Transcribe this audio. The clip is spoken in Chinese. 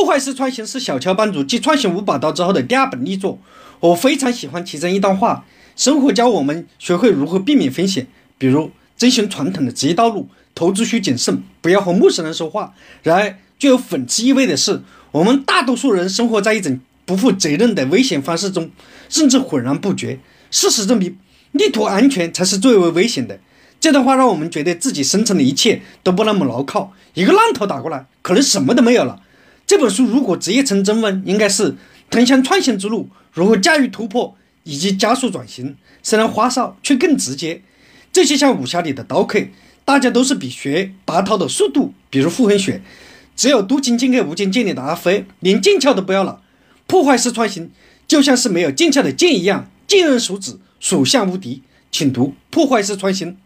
破坏式创新是小乔帮主继创新五把刀之后的第二本力作。我非常喜欢其中一段话：生活教我们学会如何避免风险，比如遵循传统的职业道路，投资需谨慎，不要和陌生人说话。然而，具有讽刺意味的是，我们大多数人生活在一种不负责任的危险方式中，甚至浑然不觉。事实证明，力图安全才是最为危险的。这段话让我们觉得自己生存的一切都不那么牢靠，一个浪头打过来，可能什么都没有了。这本书如果直译成中文，应该是通向创新之路，如何驾驭突破以及加速转型。虽然花哨，却更直接。这些像武侠里的刀客，大家都是比学拔刀的速度，比如傅恒雪，只有镀金剑客无间剑里的阿飞，连剑鞘都不要了。破坏式创新就像是没有剑鞘的剑一样，剑刃鼠指，所向无敌。请读破坏式创新。